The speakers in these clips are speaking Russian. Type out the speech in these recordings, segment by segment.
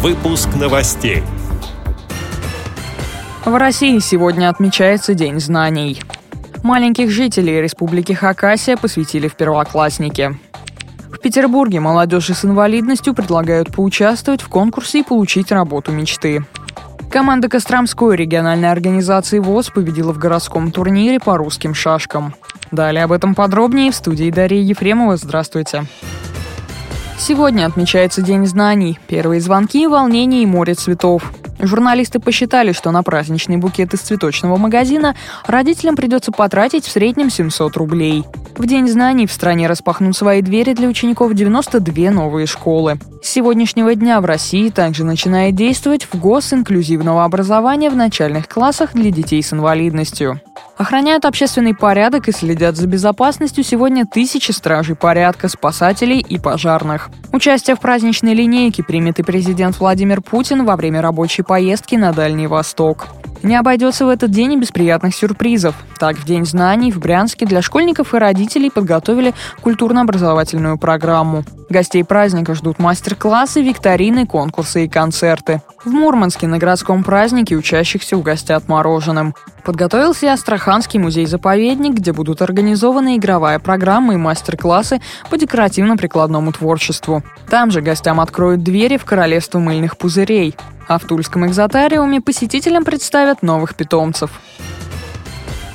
Выпуск новостей. В России сегодня отмечается День знаний. Маленьких жителей Республики Хакасия посвятили в первоклассники. В Петербурге молодежи с инвалидностью предлагают поучаствовать в конкурсе и получить работу мечты. Команда Костромской региональной организации ВОЗ победила в городском турнире по русским шашкам. Далее об этом подробнее в студии Дарья Ефремова. Здравствуйте. Сегодня отмечается День знаний. Первые звонки, волнение и море цветов. Журналисты посчитали, что на праздничный букет из цветочного магазина родителям придется потратить в среднем 700 рублей. В День знаний в стране распахнут свои двери для учеников 92 новые школы. С сегодняшнего дня в России также начинает действовать в ГОС инклюзивного образования в начальных классах для детей с инвалидностью. Охраняют общественный порядок и следят за безопасностью сегодня тысячи стражей порядка, спасателей и пожарных. Участие в праздничной линейке примет и президент Владимир Путин во время рабочей поездки на Дальний Восток. Не обойдется в этот день и без приятных сюрпризов. Так, в День знаний в Брянске для школьников и родителей подготовили культурно-образовательную программу. Гостей праздника ждут мастер-классы, викторины, конкурсы и концерты. В Мурманске на городском празднике учащихся угостят мороженым. Подготовился и Астраханский музей-заповедник, где будут организованы игровая программа и мастер-классы по декоративно-прикладному творчеству. Там же гостям откроют двери в королевство мыльных пузырей. А в Тульском экзотариуме посетителям представят новых питомцев.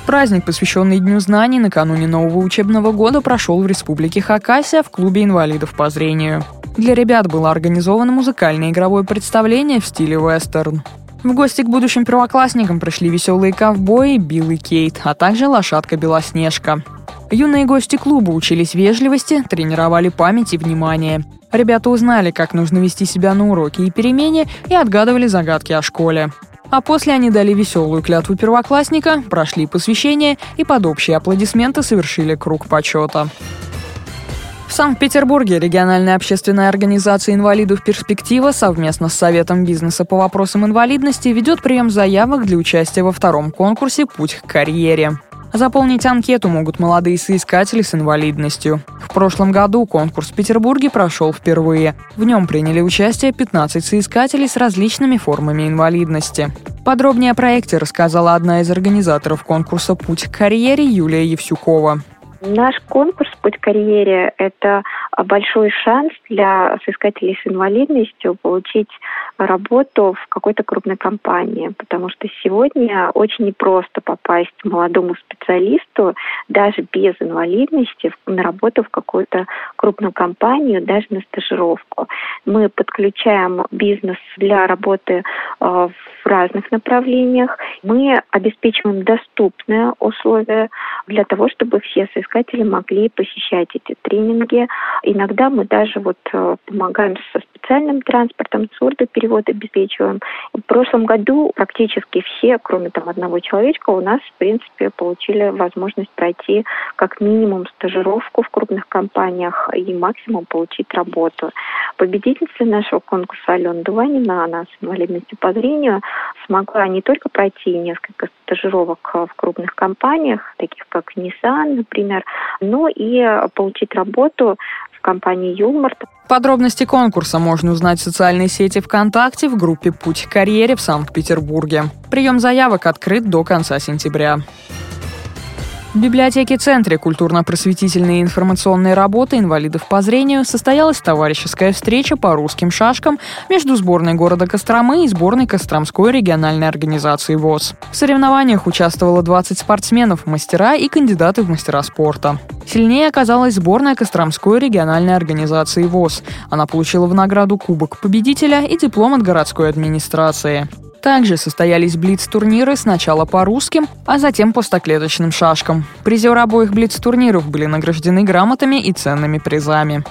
Праздник, посвященный Дню знаний, накануне нового учебного года прошел в Республике Хакасия в клубе инвалидов по зрению. Для ребят было организовано музыкальное игровое представление в стиле вестерн. В гости к будущим первоклассникам пришли веселые ковбои Билл и Кейт, а также лошадка Белоснежка. Юные гости клуба учились вежливости, тренировали память и внимание. Ребята узнали, как нужно вести себя на уроке и перемене, и отгадывали загадки о школе. А после они дали веселую клятву первоклассника, прошли посвящение и под общие аплодисменты совершили круг почета. В Санкт-Петербурге региональная общественная организация инвалидов «Перспектива» совместно с Советом бизнеса по вопросам инвалидности ведет прием заявок для участия во втором конкурсе «Путь к карьере». Заполнить анкету могут молодые соискатели с инвалидностью. В прошлом году конкурс в Петербурге прошел впервые. В нем приняли участие 15 соискателей с различными формами инвалидности. Подробнее о проекте рассказала одна из организаторов конкурса «Путь к карьере» Юлия Евсюкова. Наш конкурс «Путь к карьере» – это большой шанс для соискателей с инвалидностью получить работу в какой-то крупной компании, потому что сегодня очень непросто попасть молодому специалисту даже без инвалидности на работу в какую-то крупную компанию, даже на стажировку. Мы подключаем бизнес для работы э, в разных направлениях. Мы обеспечиваем доступные условия для того, чтобы все соискатели могли посещать эти тренинги. Иногда мы даже вот э, помогаем со специальным транспортом, сурдоперевод обеспечиваем. В прошлом году практически все, кроме там одного человечка, у нас, в принципе, получили возможность пройти как минимум стажировку в крупных компаниях и максимум получить работу. Победительница нашего конкурса Алена Дуванина, она с инвалидностью по зрению, смогла не только пройти несколько стажировок в крупных компаниях, таких как Nissan, например, но и получить работу компании Юлмарт. Подробности конкурса можно узнать в социальной сети ВКонтакте в группе «Путь к карьере» в Санкт-Петербурге. Прием заявок открыт до конца сентября. В библиотеке-центре культурно-просветительной и информационной работы инвалидов по зрению состоялась товарищеская встреча по русским шашкам между сборной города Костромы и сборной Костромской региональной организации ВОЗ. В соревнованиях участвовало 20 спортсменов, мастера и кандидаты в мастера спорта. Сильнее оказалась сборная Костромской региональной организации ВОЗ. Она получила в награду Кубок победителя и диплом от городской администрации. Также состоялись блиц-турниры сначала по русским, а затем по стоклеточным шашкам. Призеры обоих блиц-турниров были награждены грамотами и ценными призами.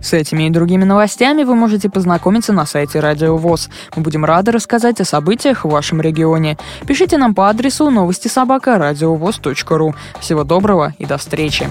С этими и другими новостями вы можете познакомиться на сайте Радио ВОЗ. Мы будем рады рассказать о событиях в вашем регионе. Пишите нам по адресу новости собака ру. Всего доброго и до встречи.